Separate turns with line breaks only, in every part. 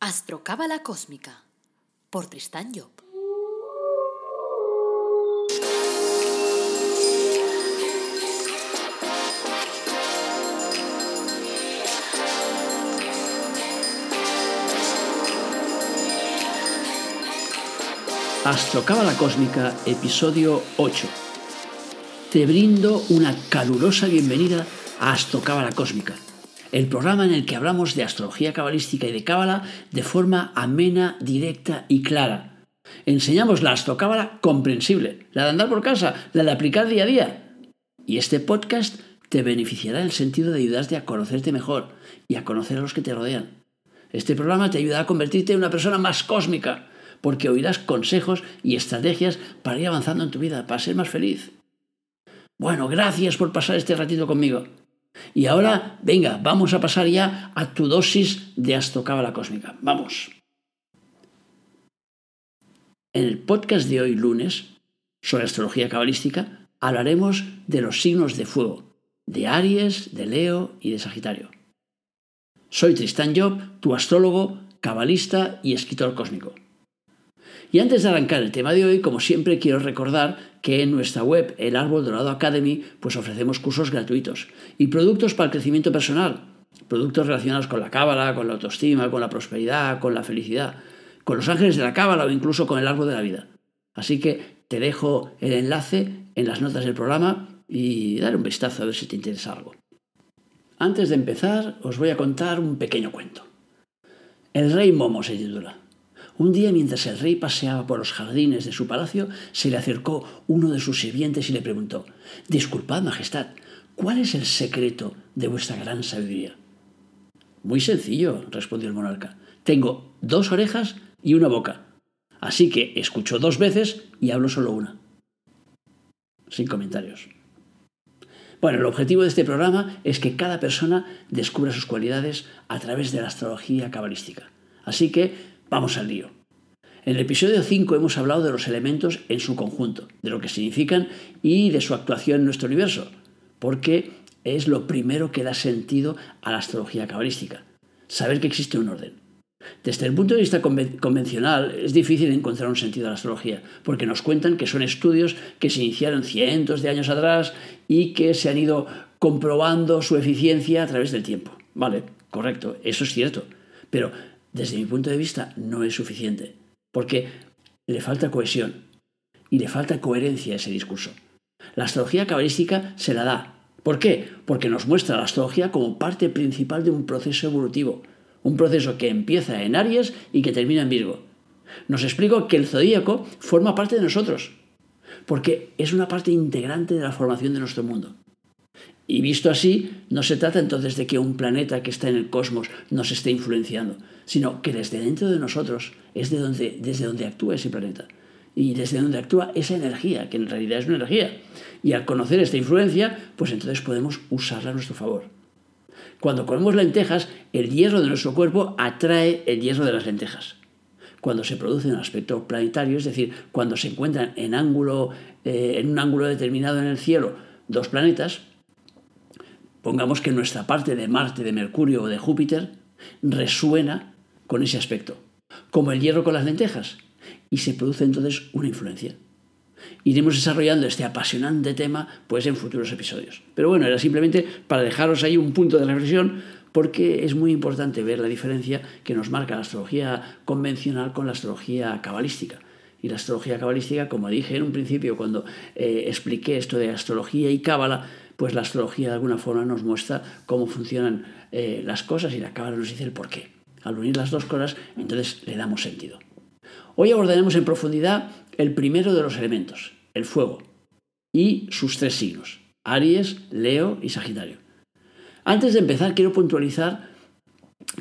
Astrocábala Cósmica por Tristán Job.
Astrocábala Cósmica, episodio 8. Te brindo una calurosa bienvenida a Astrocábala Cósmica el programa en el que hablamos de astrología cabalística y de cábala de forma amena, directa y clara. Enseñamos la astrocábala comprensible, la de andar por casa, la de aplicar día a día. Y este podcast te beneficiará en el sentido de ayudarte a conocerte mejor y a conocer a los que te rodean. Este programa te ayudará a convertirte en una persona más cósmica, porque oirás consejos y estrategias para ir avanzando en tu vida, para ser más feliz. Bueno, gracias por pasar este ratito conmigo. Y ahora, venga, vamos a pasar ya a tu dosis de astrocábala cósmica. Vamos. En el podcast de hoy, lunes, sobre astrología cabalística, hablaremos de los signos de fuego, de Aries, de Leo y de Sagitario. Soy Tristan Job, tu astrólogo, cabalista y escritor cósmico. Y antes de arrancar el tema de hoy, como siempre, quiero recordar que en nuestra web, el Árbol Dorado Academy, pues ofrecemos cursos gratuitos y productos para el crecimiento personal, productos relacionados con la cábala, con la autoestima, con la prosperidad, con la felicidad, con los ángeles de la cábala o incluso con el árbol de la vida. Así que te dejo el enlace en las notas del programa y dale un vistazo a ver si te interesa algo. Antes de empezar, os voy a contar un pequeño cuento. El rey Momo se titula. Un día, mientras el rey paseaba por los jardines de su palacio, se le acercó uno de sus sirvientes y le preguntó Disculpad, Majestad, ¿cuál es el secreto de vuestra gran sabiduría? Muy sencillo, respondió el monarca. Tengo dos orejas y una boca. Así que escucho dos veces y hablo solo una. Sin comentarios. Bueno, el objetivo de este programa es que cada persona descubra sus cualidades a través de la astrología cabalística. Así que Vamos al lío. En el episodio 5 hemos hablado de los elementos en su conjunto, de lo que significan y de su actuación en nuestro universo, porque es lo primero que da sentido a la astrología cabalística, saber que existe un orden. Desde el punto de vista convencional es difícil encontrar un sentido a la astrología, porque nos cuentan que son estudios que se iniciaron cientos de años atrás y que se han ido comprobando su eficiencia a través del tiempo. Vale, correcto, eso es cierto. Pero desde mi punto de vista, no es suficiente, porque le falta cohesión y le falta coherencia a ese discurso. La astrología cabalística se la da. ¿Por qué? Porque nos muestra la astrología como parte principal de un proceso evolutivo, un proceso que empieza en Aries y que termina en Virgo. Nos explico que el zodíaco forma parte de nosotros, porque es una parte integrante de la formación de nuestro mundo. Y visto así, no se trata entonces de que un planeta que está en el cosmos nos esté influenciando, sino que desde dentro de nosotros es de donde, desde donde actúa ese planeta. Y desde donde actúa esa energía, que en realidad es una energía. Y al conocer esta influencia, pues entonces podemos usarla a nuestro favor. Cuando comemos lentejas, el hierro de nuestro cuerpo atrae el hierro de las lentejas. Cuando se produce un aspecto planetario, es decir, cuando se encuentran en, ángulo, eh, en un ángulo determinado en el cielo dos planetas, pongamos que nuestra parte de Marte, de Mercurio o de Júpiter resuena con ese aspecto, como el hierro con las lentejas, y se produce entonces una influencia. Iremos desarrollando este apasionante tema pues en futuros episodios. Pero bueno, era simplemente para dejaros ahí un punto de reflexión porque es muy importante ver la diferencia que nos marca la astrología convencional con la astrología cabalística. Y la astrología cabalística, como dije en un principio cuando eh, expliqué esto de astrología y cábala, pues la astrología de alguna forma nos muestra cómo funcionan eh, las cosas y la cábala nos dice el por qué. Al unir las dos cosas, entonces le damos sentido. Hoy abordaremos en profundidad el primero de los elementos, el fuego, y sus tres signos, Aries, Leo y Sagitario. Antes de empezar, quiero puntualizar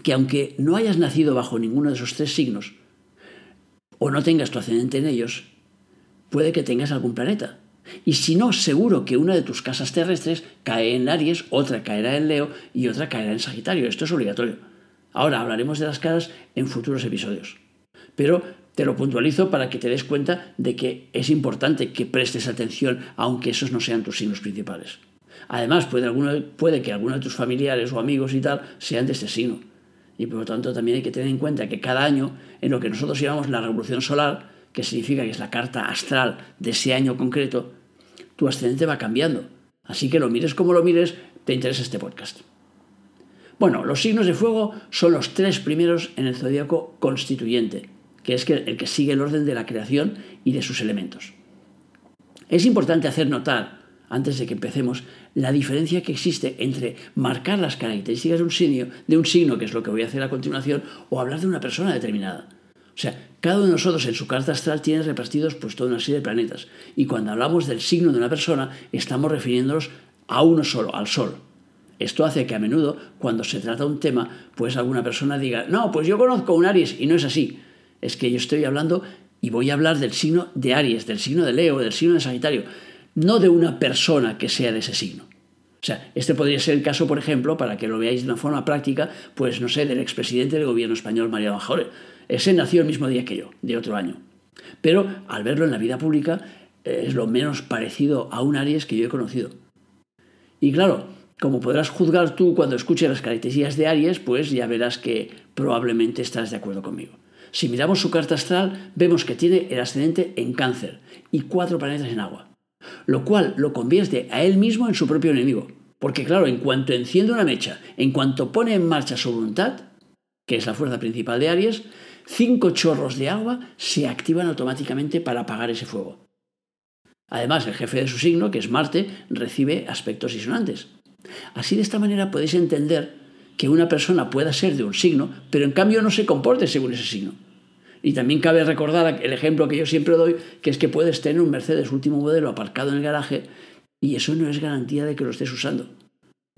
que aunque no hayas nacido bajo ninguno de esos tres signos, o no tengas tu ascendente en ellos, puede que tengas algún planeta. Y si no, seguro que una de tus casas terrestres cae en Aries, otra caerá en Leo y otra caerá en Sagitario. Esto es obligatorio. Ahora hablaremos de las caras en futuros episodios. Pero te lo puntualizo para que te des cuenta de que es importante que prestes atención aunque esos no sean tus signos principales. Además, puede, puede que alguno de tus familiares o amigos y tal sean de este signo. Y por lo tanto también hay que tener en cuenta que cada año, en lo que nosotros llamamos la revolución solar, que significa que es la carta astral de ese año concreto, tu ascendente va cambiando. Así que lo mires como lo mires, te interesa este podcast. Bueno, los signos de fuego son los tres primeros en el zodíaco constituyente, que es el que sigue el orden de la creación y de sus elementos. Es importante hacer notar, antes de que empecemos, la diferencia que existe entre marcar las características de un signo, de un signo, que es lo que voy a hacer a continuación, o hablar de una persona determinada. O sea, cada uno de nosotros en su carta astral tiene repartidos pues toda una serie de planetas. Y cuando hablamos del signo de una persona, estamos refiriéndonos a uno solo, al Sol. Esto hace que a menudo, cuando se trata un tema, pues alguna persona diga, no, pues yo conozco un Aries y no es así. Es que yo estoy hablando y voy a hablar del signo de Aries, del signo de Leo, del signo de Sagitario, no de una persona que sea de ese signo. O sea, este podría ser el caso, por ejemplo, para que lo veáis de una forma práctica, pues no sé, del expresidente del gobierno español, María Bajore. Ese nació el mismo día que yo, de otro año. Pero al verlo en la vida pública, es lo menos parecido a un Aries que yo he conocido. Y claro, como podrás juzgar tú cuando escuches las características de Aries, pues ya verás que probablemente estás de acuerdo conmigo. Si miramos su carta astral, vemos que tiene el ascendente en cáncer y cuatro planetas en agua, lo cual lo convierte a él mismo en su propio enemigo. Porque claro, en cuanto enciende una mecha, en cuanto pone en marcha su voluntad, que es la fuerza principal de Aries, cinco chorros de agua se activan automáticamente para apagar ese fuego. Además, el jefe de su signo, que es Marte, recibe aspectos disonantes. Así de esta manera podéis entender que una persona pueda ser de un signo, pero en cambio no se comporte según ese signo. Y también cabe recordar el ejemplo que yo siempre doy, que es que puedes tener un Mercedes último modelo aparcado en el garaje y eso no es garantía de que lo estés usando.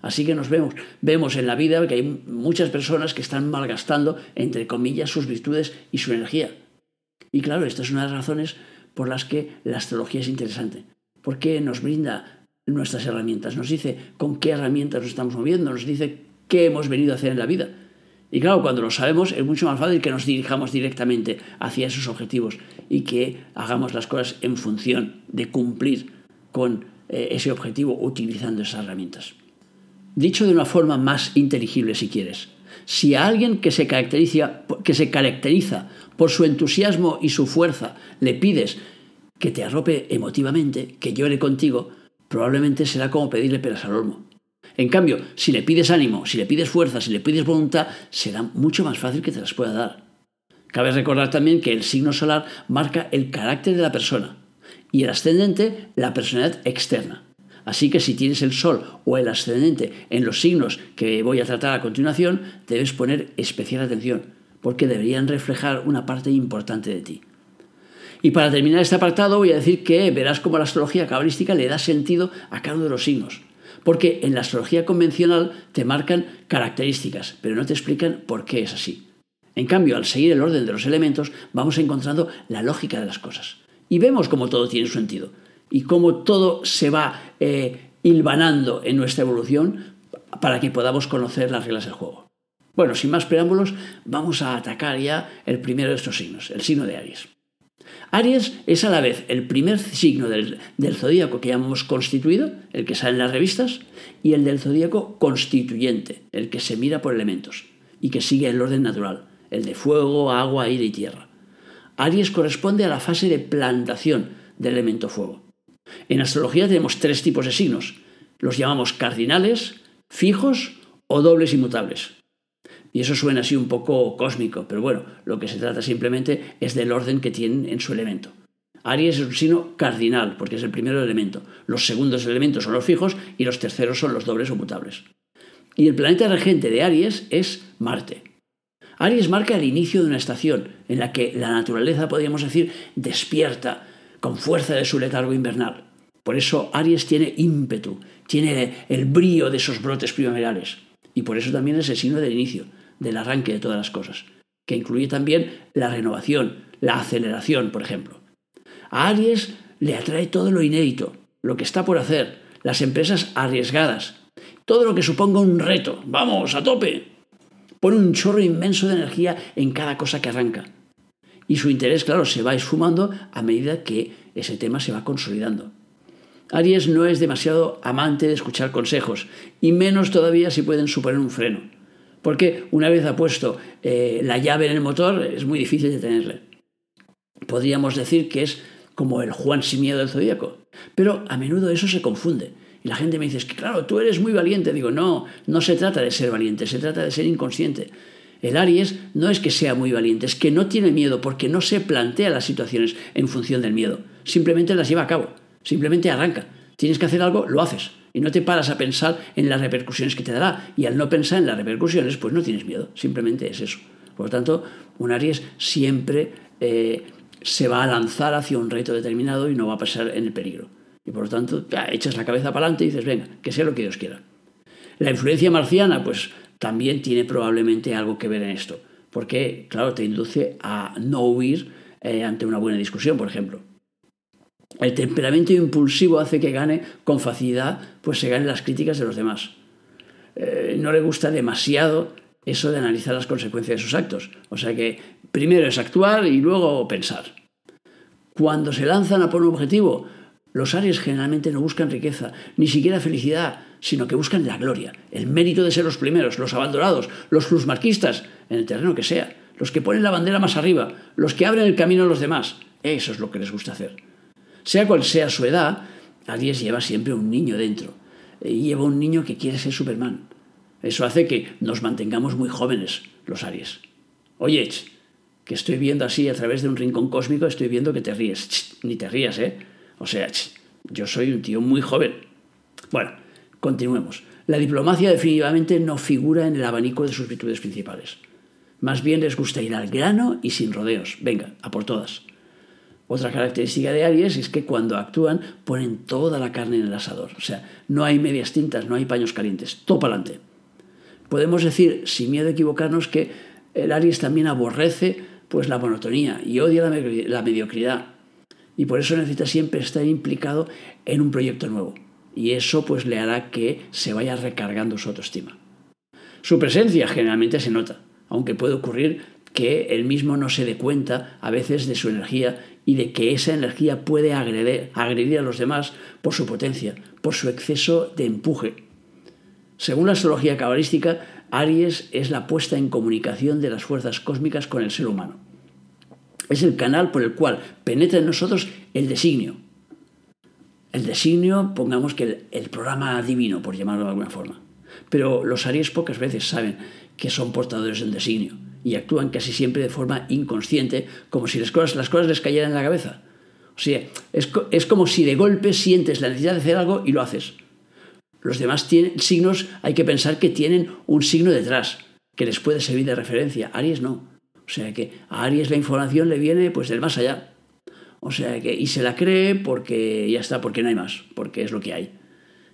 Así que nos vemos, vemos en la vida que hay muchas personas que están malgastando, entre comillas, sus virtudes y su energía. Y claro, esta es una de las razones por las que la astrología es interesante, porque nos brinda nuestras herramientas, nos dice con qué herramientas nos estamos moviendo, nos dice qué hemos venido a hacer en la vida. Y claro, cuando lo sabemos es mucho más fácil que nos dirijamos directamente hacia esos objetivos y que hagamos las cosas en función de cumplir con eh, ese objetivo utilizando esas herramientas. Dicho de una forma más inteligible, si quieres, si a alguien que se caracteriza, que se caracteriza por su entusiasmo y su fuerza le pides que te arrope emotivamente, que llore contigo, probablemente será como pedirle peras al olmo. En cambio, si le pides ánimo, si le pides fuerza, si le pides voluntad, será mucho más fácil que te las pueda dar. Cabe recordar también que el signo solar marca el carácter de la persona y el ascendente la personalidad externa. Así que si tienes el sol o el ascendente en los signos que voy a tratar a continuación, debes poner especial atención, porque deberían reflejar una parte importante de ti. Y para terminar este apartado voy a decir que verás cómo la astrología cabalística le da sentido a cada uno de los signos. Porque en la astrología convencional te marcan características, pero no te explican por qué es así. En cambio, al seguir el orden de los elementos, vamos encontrando la lógica de las cosas. Y vemos cómo todo tiene sentido. Y cómo todo se va eh, hilvanando en nuestra evolución para que podamos conocer las reglas del juego. Bueno, sin más preámbulos, vamos a atacar ya el primero de estos signos, el signo de Aries. Aries es a la vez el primer signo del, zodíaco que hemos constituido, el que sale en las revistas, y el del zodíaco constituyente, el que se mira por elementos y que sigue el orden natural, el de fuego, agua, aire y tierra. Aries corresponde a la fase de plantación del elemento fuego. En astrología tenemos tres tipos de signos. Los llamamos cardinales, fijos o dobles inmutables. Y eso suena así un poco cósmico, pero bueno, lo que se trata simplemente es del orden que tienen en su elemento. Aries es un signo cardinal, porque es el primero elemento. Los segundos elementos son los fijos y los terceros son los dobles o mutables. Y el planeta regente de Aries es Marte. Aries marca el inicio de una estación en la que la naturaleza, podríamos decir, despierta con fuerza de su letargo invernal. Por eso Aries tiene ímpetu, tiene el brío de esos brotes primaverales. Y por eso también es el signo del inicio del arranque de todas las cosas, que incluye también la renovación, la aceleración, por ejemplo. A Aries le atrae todo lo inédito, lo que está por hacer, las empresas arriesgadas, todo lo que suponga un reto. ¡Vamos, a tope! Pone un chorro inmenso de energía en cada cosa que arranca. Y su interés, claro, se va esfumando a medida que ese tema se va consolidando. Aries no es demasiado amante de escuchar consejos, y menos todavía si pueden suponer un freno. Porque una vez ha puesto eh, la llave en el motor, es muy difícil detenerle. Podríamos decir que es como el Juan sin miedo del zodíaco. Pero a menudo eso se confunde. Y la gente me dice, es que claro, tú eres muy valiente. Digo, no, no se trata de ser valiente, se trata de ser inconsciente. El Aries no es que sea muy valiente, es que no tiene miedo porque no se plantea las situaciones en función del miedo. Simplemente las lleva a cabo, simplemente arranca. Tienes que hacer algo, lo haces. Y no te paras a pensar en las repercusiones que te dará. Y al no pensar en las repercusiones, pues no tienes miedo. Simplemente es eso. Por lo tanto, un Aries siempre eh, se va a lanzar hacia un reto determinado y no va a pasar en el peligro. Y por lo tanto, echas la cabeza para adelante y dices, venga, que sea lo que Dios quiera. La influencia marciana, pues también tiene probablemente algo que ver en esto. Porque, claro, te induce a no huir eh, ante una buena discusión, por ejemplo. El temperamento impulsivo hace que gane con facilidad, pues se ganen las críticas de los demás. Eh, no le gusta demasiado eso de analizar las consecuencias de sus actos. O sea que primero es actuar y luego pensar. Cuando se lanzan a por un objetivo, los Aries generalmente no buscan riqueza, ni siquiera felicidad, sino que buscan la gloria, el mérito de ser los primeros, los abandonados, los plusmarquistas, en el terreno que sea, los que ponen la bandera más arriba, los que abren el camino a los demás. Eso es lo que les gusta hacer. Sea cual sea su edad, Aries lleva siempre un niño dentro. Y lleva un niño que quiere ser Superman. Eso hace que nos mantengamos muy jóvenes, los Aries. Oye, que estoy viendo así a través de un rincón cósmico, estoy viendo que te ríes. ni te rías, ¿eh? O sea, yo soy un tío muy joven. Bueno, continuemos. La diplomacia definitivamente no figura en el abanico de sus virtudes principales. Más bien les gusta ir al grano y sin rodeos. Venga, a por todas. Otra característica de Aries es que cuando actúan ponen toda la carne en el asador. O sea, no hay medias tintas, no hay paños calientes. Todo para adelante. Podemos decir, sin miedo a equivocarnos, que el Aries también aborrece pues, la monotonía y odia la mediocridad y por eso necesita siempre estar implicado en un proyecto nuevo. Y eso pues le hará que se vaya recargando su autoestima. Su presencia generalmente se nota, aunque puede ocurrir que él mismo no se dé cuenta a veces de su energía y de que esa energía puede agredir, a los demás por su potencia, por su exceso de empuje. Según la astrología cabalística, Aries es la puesta en comunicación de las fuerzas cósmicas con el ser humano. Es el canal por el cual penetra en nosotros el designio. El designio, pongamos que el, programa divino, por llamarlo de alguna forma. Pero los Aries pocas veces saben que son portadores del designio y actúan casi siempre de forma inconsciente, como si las cosas, las les cayeran en la cabeza. O sea, es, es como si de golpe sientes la necesidad de hacer algo y lo haces. Los demás tienen, signos hay que pensar que tienen un signo detrás que les puede servir de referencia. Aries no. O sea que a Aries la información le viene pues del más allá. O sea que, y se la cree porque ya está, porque no hay más, porque es lo que hay.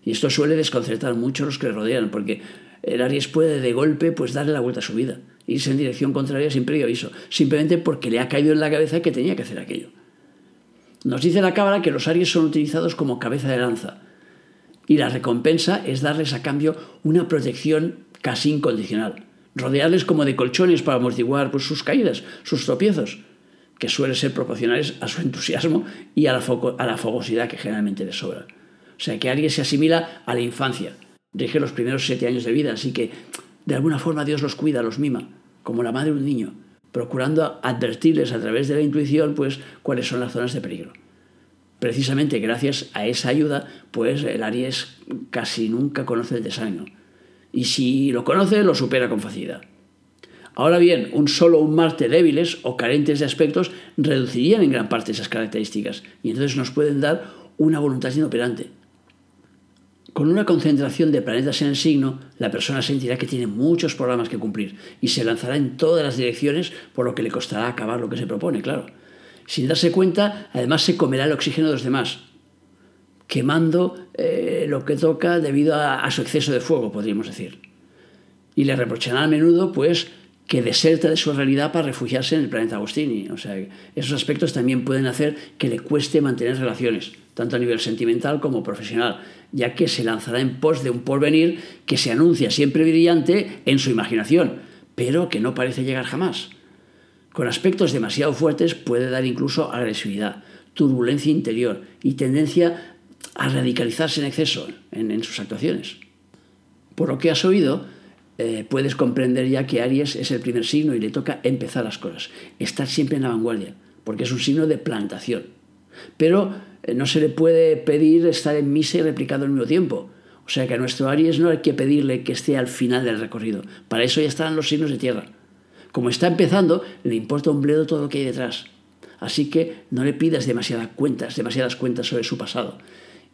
Y esto suele desconcertar mucho a los que le rodean, porque el Aries puede de golpe pues darle la vuelta a su vida, irse en dirección contraria sin previo aviso, simplemente porque le ha caído en la cabeza que tenía que hacer aquello. Nos dice la cábala que los Aries son utilizados como cabeza de lanza, y la recompensa es darles a cambio una protección casi incondicional rodearles como de colchones para amortiguar pues, sus caídas, sus tropiezos, que suelen ser proporcionales a su entusiasmo y a la, a la fogosidad que generalmente les sobra. O sea, que alguien se asimila a la infancia, rige los primeros siete años de vida, así que de alguna forma Dios los cuida, los mima, como la madre de un niño, procurando advertirles a través de la intuición pues cuáles son las zonas de peligro. Precisamente gracias a esa ayuda, pues el Aries casi nunca conoce el desánimo y si lo conoce lo supera con facilidad. Ahora bien, un solo un Marte débiles o carentes de aspectos reducirían en gran parte esas características y entonces nos pueden dar una voluntad inoperante. Con una concentración de planetas en el signo, la persona sentirá que tiene muchos programas que cumplir y se lanzará en todas las direcciones por lo que le costará acabar lo que se propone, claro. Sin darse cuenta, además se comerá el oxígeno de los demás, quemando eh, lo que toca debido a, su exceso de fuego, podríamos decir. Y le reprocharán a menudo, pues, que deserta de su realidad para refugiarse en el planeta Agostini. O sea, esos aspectos también pueden hacer que le cueste mantener relaciones, tanto a nivel sentimental como profesional, ya que se lanzará en pos de un porvenir que se anuncia siempre brillante en su imaginación, pero que no parece llegar jamás. Con aspectos demasiado fuertes puede dar incluso agresividad, turbulencia interior y tendencia a radicalizarse en exceso en, sus actuaciones. Por lo que has oído, eh, puedes comprender ya que Aries es el primer signo y le toca empezar las cosas, estar siempre en la vanguardia, porque es un signo de plantación. Pero no se le puede pedir estar en misa y replicado al mismo tiempo. O sea que a nuestro Aries no hay que pedirle que esté al final del recorrido. Para eso ya están los signos de tierra. Como está empezando, le importa un bledo todo lo que hay detrás. Así que no le pidas demasiadas cuentas, demasiadas cuentas sobre su pasado.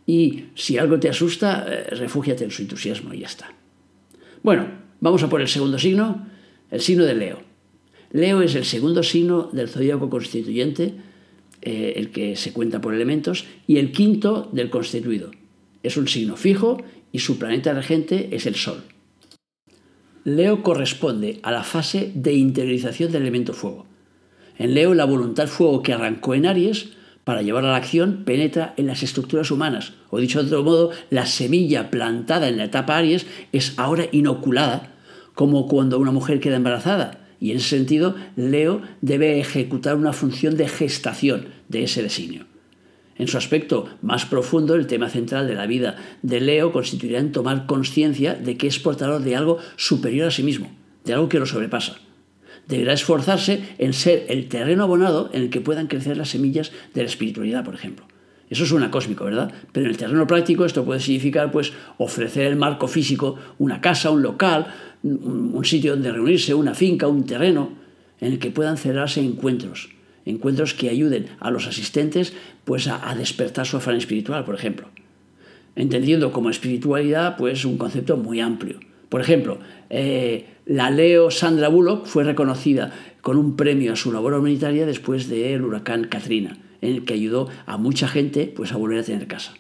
Y si algo te asusta, eh, refúgiate en su entusiasmo y ya está. Bueno, vamos a por el segundo signo, el signo de Leo. Leo es el segundo signo del zodíaco constituyente, eh, el que se cuenta por elementos, y el quinto del constituido. Es un signo fijo y su planeta regente es el Sol. Leo corresponde a la fase de interiorización del elemento fuego. En Leo la voluntad fuego que arrancó en Aries para llevar a la acción penetra en las estructuras humanas. O dicho de otro modo, la semilla plantada en la etapa Aries es ahora inoculada, como cuando una mujer queda embarazada. Y en ese sentido, Leo debe ejecutar una función de gestación de ese designio. En su aspecto más profundo, el tema central de la vida de Leo constituirá en tomar conciencia de que es portador de algo superior a sí mismo, de algo que lo sobrepasa deberá esforzarse en ser el terreno abonado en el que puedan crecer las semillas de la espiritualidad, por ejemplo. Eso suena cósmico, ¿verdad? Pero en el terreno práctico esto puede significar pues, ofrecer el marco físico, una casa, un local, un sitio donde reunirse, una finca, un terreno, en el que puedan celebrarse encuentros, encuentros que ayuden a los asistentes pues, a, despertar su afán espiritual, por ejemplo. Entendiendo como espiritualidad pues, un concepto muy amplio por ejemplo, eh, la Leo Sandra Bullock fue reconocida con un premio a su labor humanitaria después del huracán Katrina, en el que ayudó a mucha gente pues, a volver a tener casa.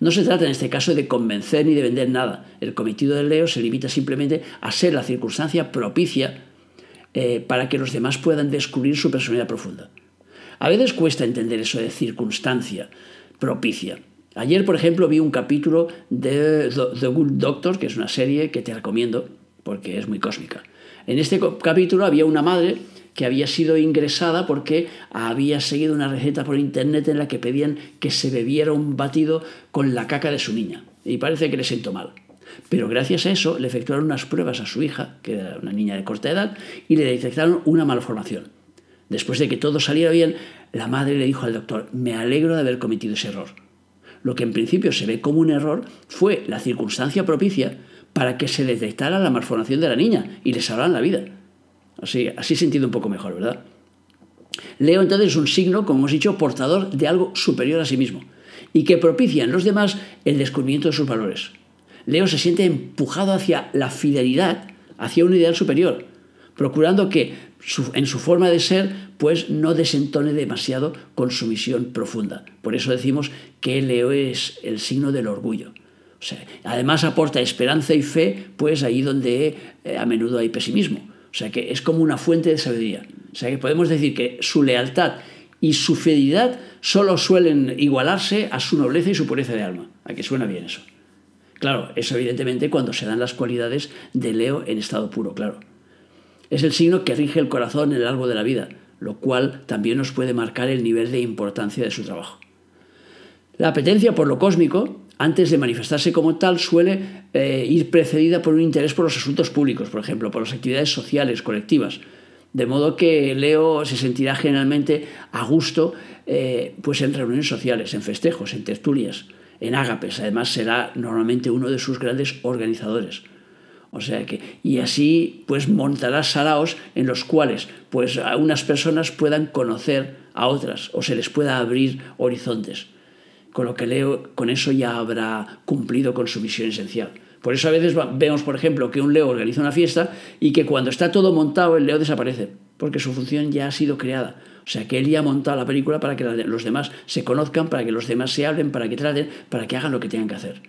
No se trata en este caso de convencer ni de vender nada. El cometido del Leo se limita simplemente a ser la circunstancia propicia eh, para que los demás puedan descubrir su personalidad profunda. A veces cuesta entender eso de circunstancia propicia. Ayer, por ejemplo, vi un capítulo de The Good Doctor, que es una serie que te recomiendo porque es muy cósmica. En este capítulo había una madre que había sido ingresada porque había seguido una receta por internet en la que pedían que se bebiera un batido con la caca de su niña. Y parece que le sentó mal. Pero gracias a eso le efectuaron unas pruebas a su hija, que era una niña de corta edad, y le detectaron una malformación. Después de que todo saliera bien, la madre le dijo al doctor, me alegro de haber cometido ese error lo que en principio se ve como un error fue la circunstancia propicia para que se detectara la malformación de la niña y le salvaran la vida. Así, así se entiende un poco mejor, ¿verdad? Leo entonces es un signo, como hemos dicho, portador de algo superior a sí mismo y que propicia en los demás el descubrimiento de sus valores. Leo se siente empujado hacia la fidelidad, hacia un ideal superior, procurando que en su forma de ser pues no desentone demasiado con su misión profunda. Por eso decimos que Leo es el signo del orgullo. Además aporta esperanza y fe, pues ahí donde eh, a menudo hay pesimismo. O sea que es como una fuente de sabiduría. O sea que podemos decir que su lealtad y su fidelidad solo suelen igualarse a su nobleza y su pureza de alma. ¿A que suena bien eso? Claro, eso evidentemente cuando se dan las cualidades de Leo en estado puro, claro. Es el signo que rige el corazón en el largo de la vida, lo cual también nos puede marcar el nivel de importancia de su trabajo. La apetencia por lo cósmico, antes de manifestarse como tal, suele eh, ir precedida por un interés por los asuntos públicos, por ejemplo, por las actividades sociales, colectivas. De modo que Leo se sentirá generalmente a gusto eh, pues en reuniones sociales, en festejos, en tertulias, en ágapes. Además, será normalmente uno de sus grandes organizadores. O sea que, y así pues montará saraos en los cuales pues unas personas puedan conocer a otras o se les pueda abrir horizontes. Con lo que Leo, con eso ya habrá cumplido con su misión esencial. Por eso a veces vemos, por ejemplo, que un Leo organiza una fiesta y que cuando está todo montado el Leo desaparece, porque su función ya ha sido creada. O sea, que él ya ha montado la película para que los demás se conozcan, para que los demás se hablen, para que traten, para que hagan lo que tengan que hacer.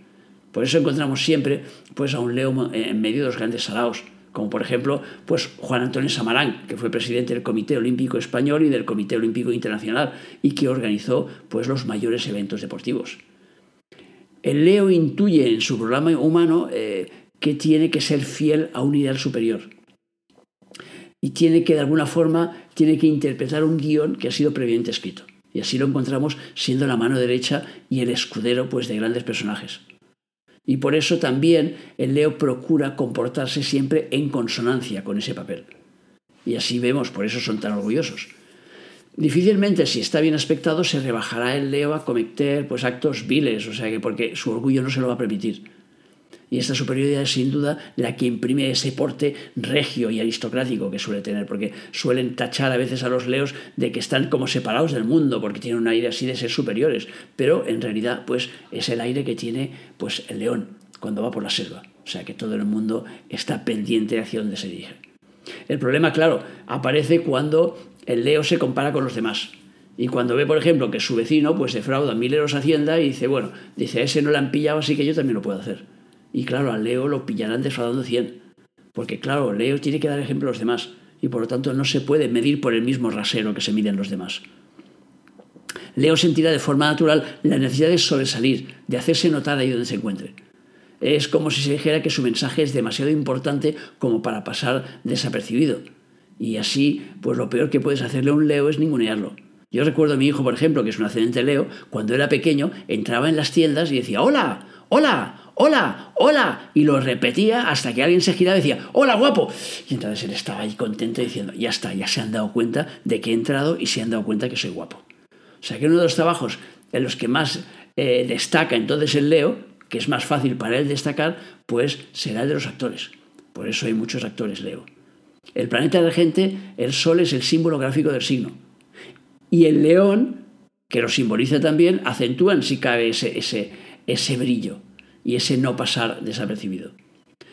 Por eso encontramos siempre pues, a un Leo en medio de los grandes salados, como por ejemplo pues, Juan Antonio Samarán, que fue presidente del Comité Olímpico Español y del Comité Olímpico Internacional y que organizó pues, los mayores eventos deportivos. El Leo intuye en su programa humano eh, que tiene que ser fiel a un ideal superior y tiene que de alguna forma tiene que interpretar un guion que ha sido previamente escrito. Y así lo encontramos siendo la mano derecha y el escudero pues, de grandes personajes. Y por eso también el Leo procura comportarse siempre en consonancia con ese papel. Y así vemos, por eso son tan orgullosos. Difícilmente, si está bien aspectado, se rebajará el Leo a cometer pues, actos viles, o sea que porque su orgullo no se lo va a permitir. Y esta superioridad es sin duda la que imprime ese porte regio y aristocrático que suele tener, porque suelen tachar a veces a los leos de que están como separados del mundo, porque tienen un aire así de ser superiores, pero en realidad pues es el aire que tiene pues el león cuando va por la selva, o sea que todo el mundo está pendiente hacia donde se dirige. El problema, claro, aparece cuando el leo se compara con los demás. Y cuando ve, por ejemplo, que su vecino pues defrauda mil euros a Hacienda y dice, bueno, dice, a ese no le han pillado, así que yo también lo puedo hacer. Y claro, a Leo lo pillarán defraudando 100. Porque claro, Leo tiene que dar ejemplo a los demás. Y por lo tanto no se puede medir por el mismo rasero que se miden los demás. Leo sentirá de forma natural la necesidad de sobresalir, de hacerse notar ahí donde se encuentre. Es como si se dijera que su mensaje es demasiado importante como para pasar desapercibido. Y así, pues lo peor que puedes hacerle a un Leo es ningunearlo. Yo recuerdo a mi hijo, por ejemplo, que es un ascendente Leo, cuando era pequeño, entraba en las tiendas y decía, hola, hola, hola, hola, y lo repetía hasta que alguien se giraba y decía, hola, guapo. Y entonces él estaba ahí contento diciendo, ya está, ya se han dado cuenta de que he entrado y se han dado cuenta que soy guapo. O sea que uno de los trabajos en los que más eh, destaca entonces el Leo, que es más fácil para él destacar, pues será el de los actores. Por eso hay muchos actores Leo. El planeta regente, el Sol es el símbolo gráfico del signo. Y el león, que lo simboliza también, acentúan si cabe ese, ese, ese brillo y ese no pasar desapercibido.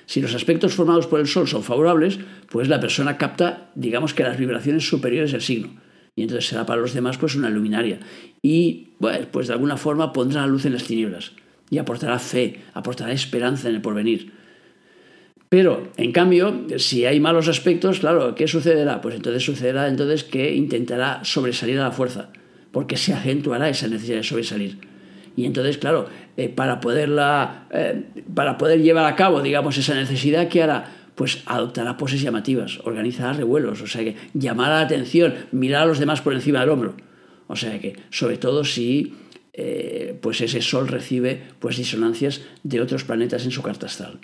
Si los aspectos formados por el Sol son favorables, pues la persona capta, digamos que las vibraciones superiores del signo. Y entonces será para los demás pues una luminaria. Y bueno, pues de alguna forma pondrá la luz en las tinieblas. Y aportará fe, aportará esperanza en el porvenir. Pero, en cambio, si hay malos aspectos, claro, ¿qué sucederá? Pues entonces sucederá entonces que intentará sobresalir a la fuerza, porque se acentuará esa necesidad de sobresalir. Y entonces, claro, eh, para, poderla, eh, para poder llevar a cabo, digamos, esa necesidad, ¿qué hará? Pues adoptará poses llamativas, organizará revuelos, o sea que llamará la atención, mirar a los demás por encima del hombro. O sea que, sobre todo si eh, pues ese sol recibe pues disonancias de otros planetas en su carta astral.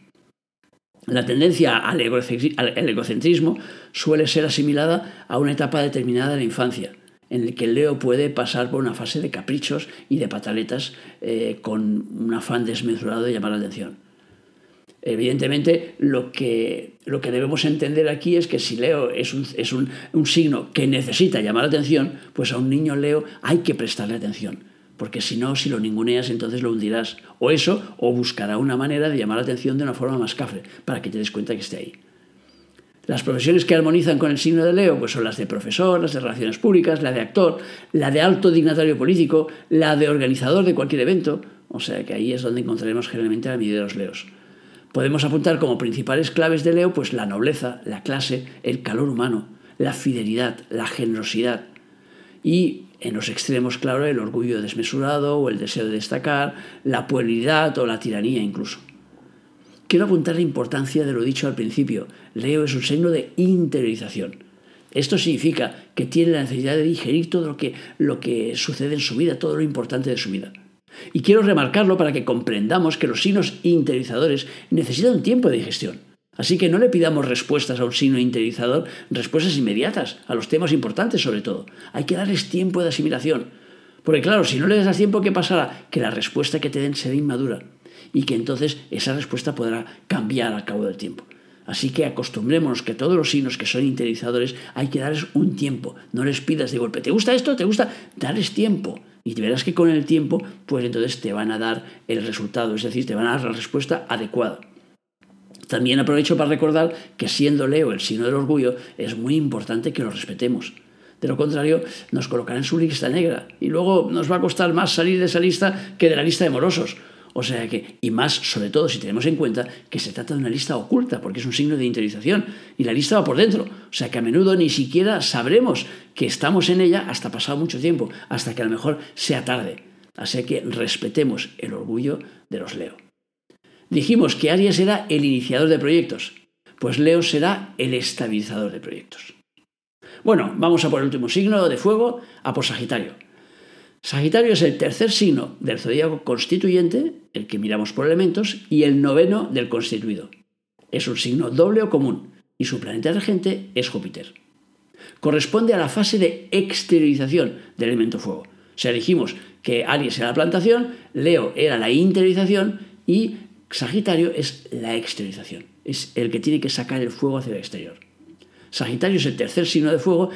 La tendencia al egocentrismo suele ser asimilada a una etapa determinada de la infancia, en el que Leo puede pasar por una fase de caprichos y de pataletas eh, con un afán desmesurado de llamar la atención. Evidentemente, lo que, lo que debemos entender aquí es que si Leo es, un, es un, un signo que necesita llamar la atención, pues a un niño Leo hay que prestarle atención porque si no, si lo ninguneas, entonces lo hundirás. O eso, o buscará una manera de llamar la atención de una forma más cafre, para que te des cuenta que esté ahí. Las profesiones que armonizan con el signo de Leo pues son las de profesor, las de relaciones públicas, la de actor, la de alto dignatario político, la de organizador de cualquier evento. O sea que ahí es donde encontraremos generalmente la medida de los Leos. Podemos apuntar como principales claves de Leo pues la nobleza, la clase, el calor humano, la fidelidad, la generosidad y en los extremos, claro, el orgullo desmesurado o el deseo de destacar, la puerilidad o la tiranía incluso. Quiero apuntar la importancia de lo dicho al principio. Leo es un signo de interiorización. Esto significa que tiene la necesidad de digerir todo lo que, lo que sucede en su vida, todo lo importante de su vida. Y quiero remarcarlo para que comprendamos que los signos interiorizadores necesitan tiempo de digestión. Así que no le pidamos respuestas a un signo interiorizador, respuestas inmediatas, a los temas importantes sobre todo. Hay que darles tiempo de asimilación. Porque claro, si no le das tiempo, ¿qué pasará? Que la respuesta que te den será inmadura y que entonces esa respuesta podrá cambiar al cabo del tiempo. Así que acostumbrémonos que todos los signos que son interiorizadores hay que darles un tiempo, no les pidas de golpe, ¿te gusta esto? ¿Te gusta? Darles tiempo. Y verás que con el tiempo, pues entonces te van a dar el resultado, es decir, te van a dar la respuesta adecuada. También aprovecho para recordar que siendo Leo el signo del orgullo, es muy importante que lo respetemos. De lo contrario, nos colocarán en su lista negra y luego nos va a costar más salir de esa lista que de la lista de morosos. O sea que, y más sobre todo si tenemos en cuenta que se trata de una lista oculta, porque es un signo de interiorización, y la lista va por dentro. O sea que a menudo ni siquiera sabremos que estamos en ella hasta pasado mucho tiempo, hasta que a lo mejor sea tarde. Así que respetemos el orgullo de los Leo. Dijimos que Aries era el iniciador de proyectos, pues Leo será el estabilizador de proyectos. Bueno, vamos a por el último signo de fuego, a por Sagitario. Sagitario es el tercer signo del zodíaco constituyente, el que miramos por elementos, y el noveno del constituido. Es un signo doble o común, y su planeta regente es Júpiter. Corresponde a la fase de exteriorización del elemento fuego. O sea, dijimos que Aries era la plantación, Leo era la interiorización y Sagitario es la exteriorización. Es el que tiene que sacar el fuego hacia el exterior. Sagitario es el tercer signo de fuego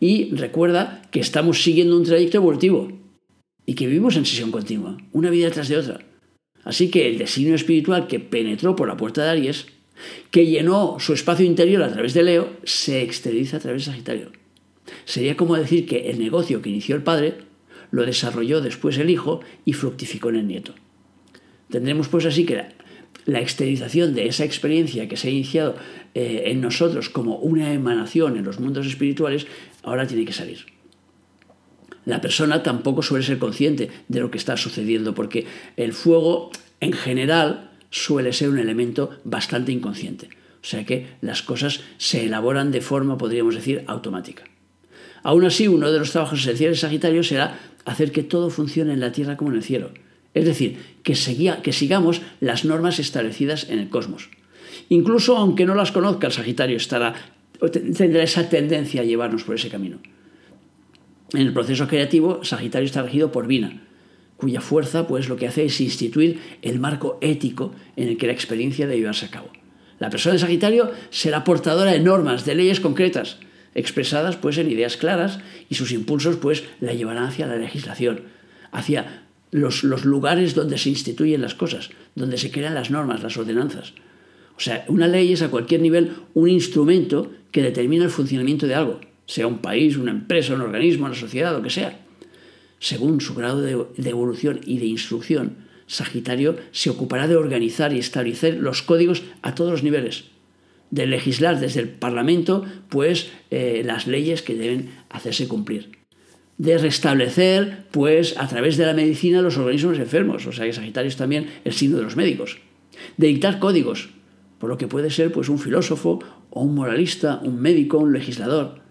y recuerda que estamos siguiendo un trayecto evolutivo y que vivimos en sesión continua, una vida tras de otra. Así que el designio espiritual que penetró por la puerta de Aries, que llenó su espacio interior a través de Leo, se exterioriza a través de Sagitario. Sería como decir que el negocio que inició el padre lo desarrolló después el hijo y fructificó en el nieto. Tendremos pues así que la, exteriorización de esa experiencia que se ha iniciado eh, en nosotros como una emanación en los mundos espirituales, ahora tiene que salir. La persona tampoco suele ser consciente de lo que está sucediendo, porque el fuego en general suele ser un elemento bastante inconsciente. O sea que las cosas se elaboran de forma, podríamos decir, automática. Aún así, uno de los trabajos esenciales de Sagitario será hacer que todo funcione en la Tierra como en el cielo. Es decir, que, que sigamos las normas establecidas en el cosmos. Incluso aunque no las conozca, el Sagitario tendrá esa tendencia a llevarnos por ese camino. En el proceso creativo, Sagitario está regido por Vina, cuya fuerza pues lo que hace es instituir el marco ético en el que la experiencia debe llevarse a cabo. La persona de Sagitario será portadora de normas, de leyes concretas, expresadas pues en ideas claras y sus impulsos pues la llevarán hacia la legislación, hacia los, los lugares donde se instituyen las cosas, donde se crean las normas, las ordenanzas. O sea, una ley es a cualquier nivel un instrumento que determina el funcionamiento de algo sea un país, una empresa, un organismo, una sociedad, lo que sea. Según su grado de, evolución y de instrucción, Sagitario se ocupará de organizar y establecer los códigos a todos los niveles, de legislar desde el Parlamento, pues eh, las leyes que deben hacerse cumplir, de restablecer, pues a través de la medicina los organismos enfermos, o sea que Sagitario es también el signo de los médicos, de dictar códigos, por lo que puede ser pues un filósofo o un moralista, un médico, un legislador,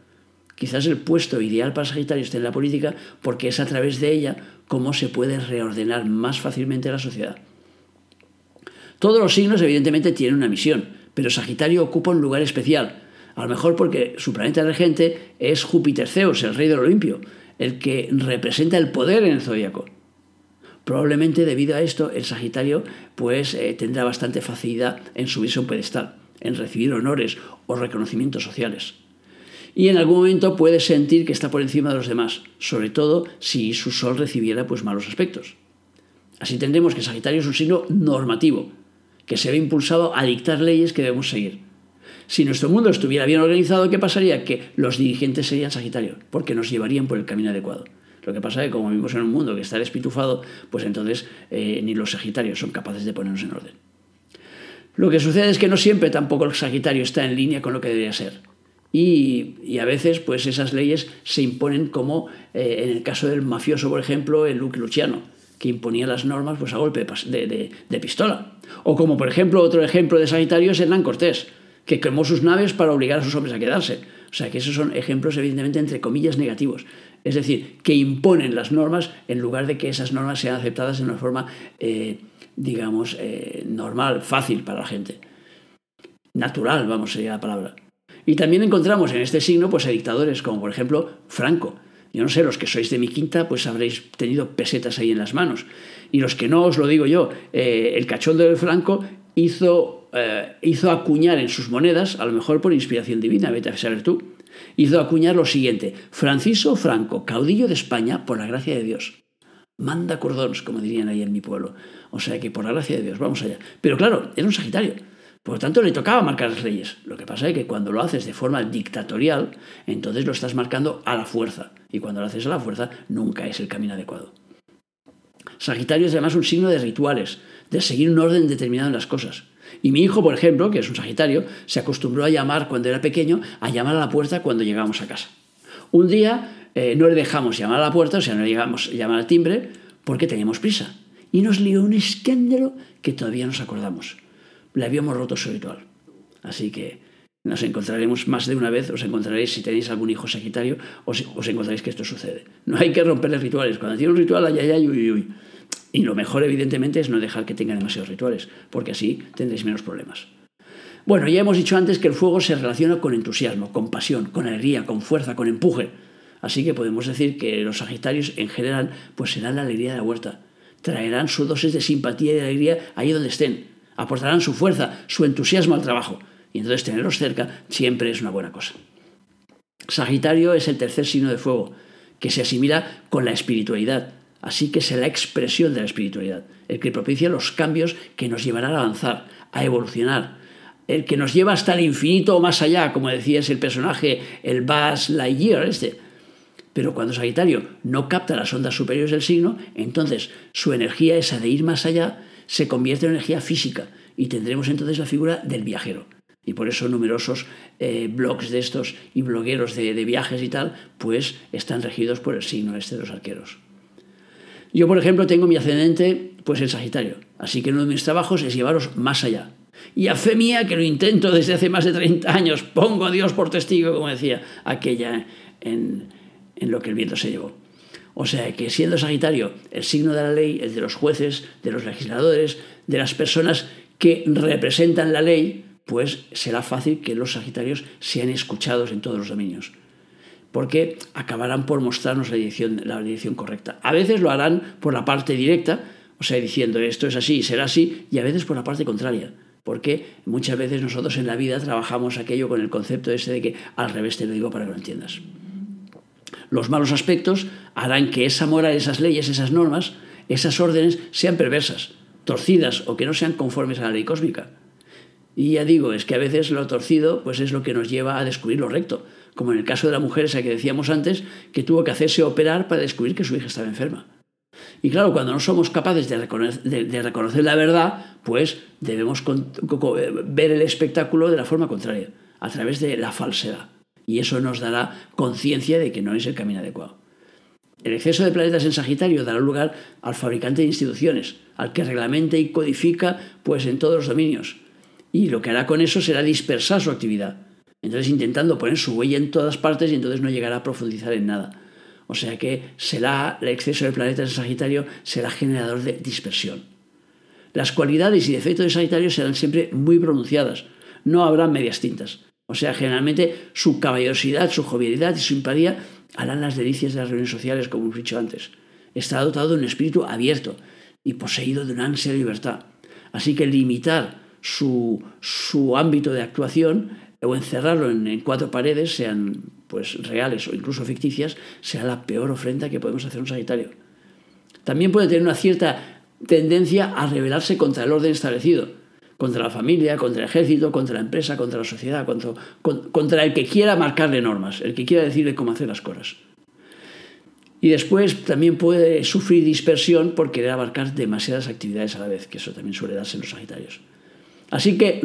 Quizás el puesto ideal para Sagitario esté en la política porque es a través de ella cómo se puede reordenar más fácilmente la sociedad. Todos los signos evidentemente tienen una misión, pero Sagitario ocupa un lugar especial, a lo mejor porque su planeta regente es Júpiter Zeus, el rey del Olimpio, el que representa el poder en el zodíaco. Probablemente debido a esto el Sagitario pues eh, tendrá bastante facilidad en subirse a un pedestal, en recibir honores o reconocimientos sociales y en algún momento puede sentir que está por encima de los demás, sobre todo si su sol recibiera pues malos aspectos. Así tendremos que Sagitario es un signo normativo, que se ve impulsado a dictar leyes que debemos seguir. Si nuestro mundo estuviera bien organizado, ¿qué pasaría? Que los dirigentes serían Sagitario, porque nos llevarían por el camino adecuado. Lo que pasa es que como vivimos en un mundo que está despitufado, pues entonces eh, ni los Sagitarios son capaces de ponernos en orden. Lo que sucede es que no siempre tampoco el Sagitario está en línea con lo que debería ser. Y, a veces pues esas leyes se imponen como eh, en el caso del mafioso, por ejemplo, el Luke Luciano, que imponía las normas pues, a golpe de, pistola. O como por ejemplo otro ejemplo de Sagitario es Hernán Cortés, que quemó sus naves para obligar a sus hombres a quedarse. O sea que esos son ejemplos evidentemente entre comillas negativos. Es decir, que imponen las normas en lugar de que esas normas sean aceptadas de una forma, eh, digamos, eh, normal, fácil para la gente. Natural, vamos, sería la palabra. Y también encontramos en este signo pues, a dictadores como por ejemplo Franco. Yo no sé, los que sois de mi quinta pues habréis tenido pesetas ahí en las manos. Y los que no os lo digo yo, eh, el cachondo de Franco hizo, eh, hizo acuñar en sus monedas, a lo mejor por inspiración divina, vete a saber tú, hizo acuñar lo siguiente, Francisco Franco, caudillo de España por la gracia de Dios. Manda cordons, como dirían ahí en mi pueblo. O sea que por la gracia de Dios, vamos allá. Pero claro, era un Sagitario. Por lo tanto, le tocaba marcar las leyes. Lo que pasa es que cuando lo haces de forma dictatorial, entonces lo estás marcando a la fuerza. Y cuando lo haces a la fuerza, nunca es el camino adecuado. Sagitario es además un signo de rituales, de seguir un orden determinado en las cosas. Y mi hijo, por ejemplo, que es un Sagitario, se acostumbró a llamar cuando era pequeño, a llamar a la puerta cuando llegábamos a casa. Un día eh, no le dejamos llamar a la puerta, o sea, no le llegamos a llamar al timbre, porque teníamos prisa. Y nos lió un escándalo que todavía nos acordamos le habíamos roto su ritual. Así que Nos encontraremos más de una vez, os encontraréis si tenéis algún hijo Sagitario, os, os encontraréis que esto sucede. No hay que romperle rituales. Cuando tiene un ritual, ay, ay, ay, uy, uy. Y lo mejor, evidentemente, es no dejar que tenga demasiados rituales, porque así tendréis menos problemas. Bueno, ya hemos dicho antes que el fuego se relaciona con entusiasmo, con pasión, con alegría, con fuerza, con empuje. Así que podemos decir que los Sagitarios en general pues serán la alegría de la huerta. Traerán su dosis de simpatía y de alegría ahí donde estén. Aportarán su fuerza, su entusiasmo al trabajo. Y entonces tenerlos cerca siempre es una buena cosa. Sagitario es el tercer signo de fuego, que se asimila con la espiritualidad, así que es la expresión de la espiritualidad, el que propicia los cambios que nos llevarán a avanzar, a evolucionar, el que nos lleva hasta el infinito o más allá, como decía el personaje, el Buzz Lightyear este. Pero cuando Sagitario no capta las ondas superiores del signo, entonces su energía esa de ir más allá se convierte en energía física y tendremos entonces la figura del viajero. Y por eso numerosos eh, blogs de estos y blogueros de, viajes y tal, pues están regidos por el signo este de los arqueros. Yo, por ejemplo, tengo mi ascendente pues en Sagitario, así que uno de mis trabajos es llevaros más allá. Y a fe mía, que lo intento desde hace más de 30 años, pongo a Dios por testigo, como decía aquella en lo que el viento se llevó. O sea que siendo Sagitario el signo de la ley, el de los jueces, de los legisladores, de las personas que representan la ley, pues será fácil que los Sagitarios sean escuchados en todos los dominios. Porque acabarán por mostrarnos la dirección, la dirección correcta. A veces lo harán por la parte directa, o sea, diciendo esto es así y será así, y a veces por la parte contraria. Porque muchas veces nosotros en la vida trabajamos aquello con el concepto ese de que al revés te lo digo para que lo entiendas. Los malos aspectos harán que esa moral, esas leyes, esas normas, esas órdenes sean perversas, torcidas o que no sean conformes a la ley cósmica. Y ya digo, es que a veces lo torcido pues es lo que nos lleva a descubrir lo recto, como en el caso de la mujer esa que decíamos antes, que tuvo que hacerse operar para descubrir que su hija estaba enferma. Y claro, cuando no somos capaces de reconocer, la verdad, pues debemos ver el espectáculo de la forma contraria, a través de la falsedad. Y eso nos dará conciencia de que no es el camino adecuado. El exceso de planetas en Sagitario dará lugar al fabricante de instituciones, al que reglamenta y codifica pues en todos los dominios. Y lo que hará con eso será dispersar su actividad. Entonces intentando poner su huella en todas partes y entonces no llegará a profundizar en nada. O sea que será el exceso de planetas en Sagitario será generador de dispersión. Las cualidades y defectos de Sagitario serán siempre muy pronunciadas. No habrá medias tintas. O sea, generalmente su caballerosidad, su jovialidad y su simpatía harán las delicias de las reuniones sociales, como hemos dicho antes. Está dotado de un espíritu abierto y poseído de una ansia de libertad. Así que limitar su, su ámbito de actuación o encerrarlo en, cuatro paredes, sean pues reales o incluso ficticias, será la peor ofrenda que podemos hacer a un Sagitario. También puede tener una cierta tendencia a rebelarse contra el orden establecido contra la familia, contra el ejército, contra la empresa, contra la sociedad, contra, el que quiera marcarle normas, el que quiera decirle cómo hacer las cosas. Y después también puede sufrir dispersión por querer abarcar demasiadas actividades a la vez, que eso también suele darse en los Sagitarios. Así que,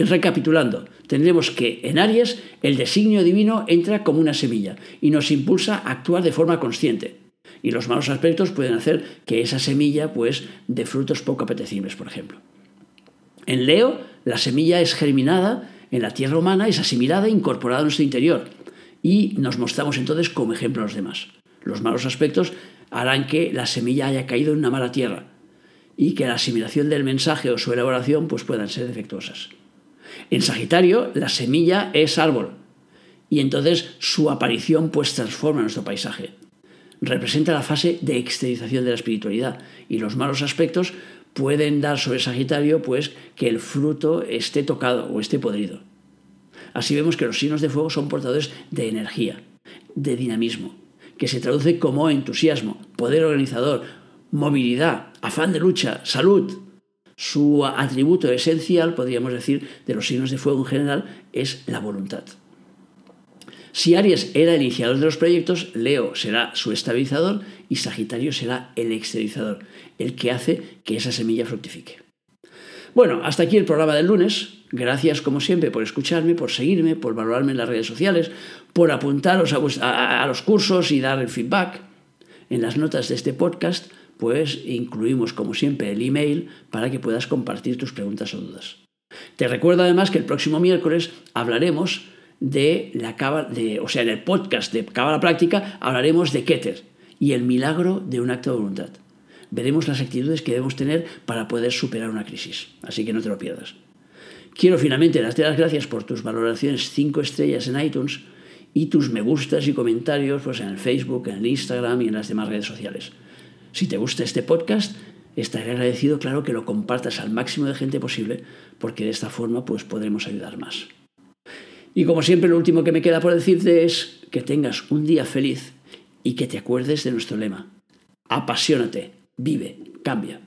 recapitulando, tendremos que en Aries el designio divino entra como una semilla y nos impulsa a actuar de forma consciente. Y los malos aspectos pueden hacer que esa semilla pues dé frutos poco apetecibles, por ejemplo. En Leo, la semilla es germinada en la tierra humana, es asimilada e incorporada en nuestro interior. Y nos mostramos entonces como ejemplo a los demás. Los malos aspectos harán que la semilla haya caído en una mala tierra y que la asimilación del mensaje o su elaboración pues, puedan ser defectuosas. En Sagitario, la semilla es árbol y entonces su aparición pues transforma nuestro paisaje. Representa la fase de exteriorización de la espiritualidad y los malos aspectos pueden dar sobre Sagitario pues que el fruto esté tocado o esté podrido. Así vemos que los signos de fuego son portadores de energía, de dinamismo, que se traduce como entusiasmo, poder organizador, movilidad, afán de lucha, salud. Su atributo esencial, podríamos decir, de los signos de fuego en general es la voluntad. Si Aries era el iniciador de los proyectos, Leo será su estabilizador y Sagitario será el exteriorizador, el que hace que esa semilla fructifique. Bueno, hasta aquí el programa del lunes. Gracias, como siempre, por escucharme, por seguirme, por valorarme en las redes sociales, por apuntaros a, a, los cursos y dar el feedback. En las notas de este podcast, pues incluimos, como siempre, el email para que puedas compartir tus preguntas o dudas. Te recuerdo además que el próximo miércoles hablaremos de la cava, de, o sea, en el podcast de Cábala Práctica hablaremos de Keter y el milagro de un acto de voluntad. Veremos las actitudes que debemos tener para poder superar una crisis, así que no te lo pierdas. Quiero finalmente darte las gracias por tus valoraciones 5 estrellas en iTunes y tus me gustas y comentarios pues, en el Facebook, en el Instagram y en las demás redes sociales. Si te gusta este podcast, estaré agradecido, claro, que lo compartas al máximo de gente posible, porque de esta forma pues, podremos ayudar más. Y como siempre, lo último que me queda por decirte es que tengas un día feliz y que te acuerdes de nuestro lema. Apasionate, vive, cambia.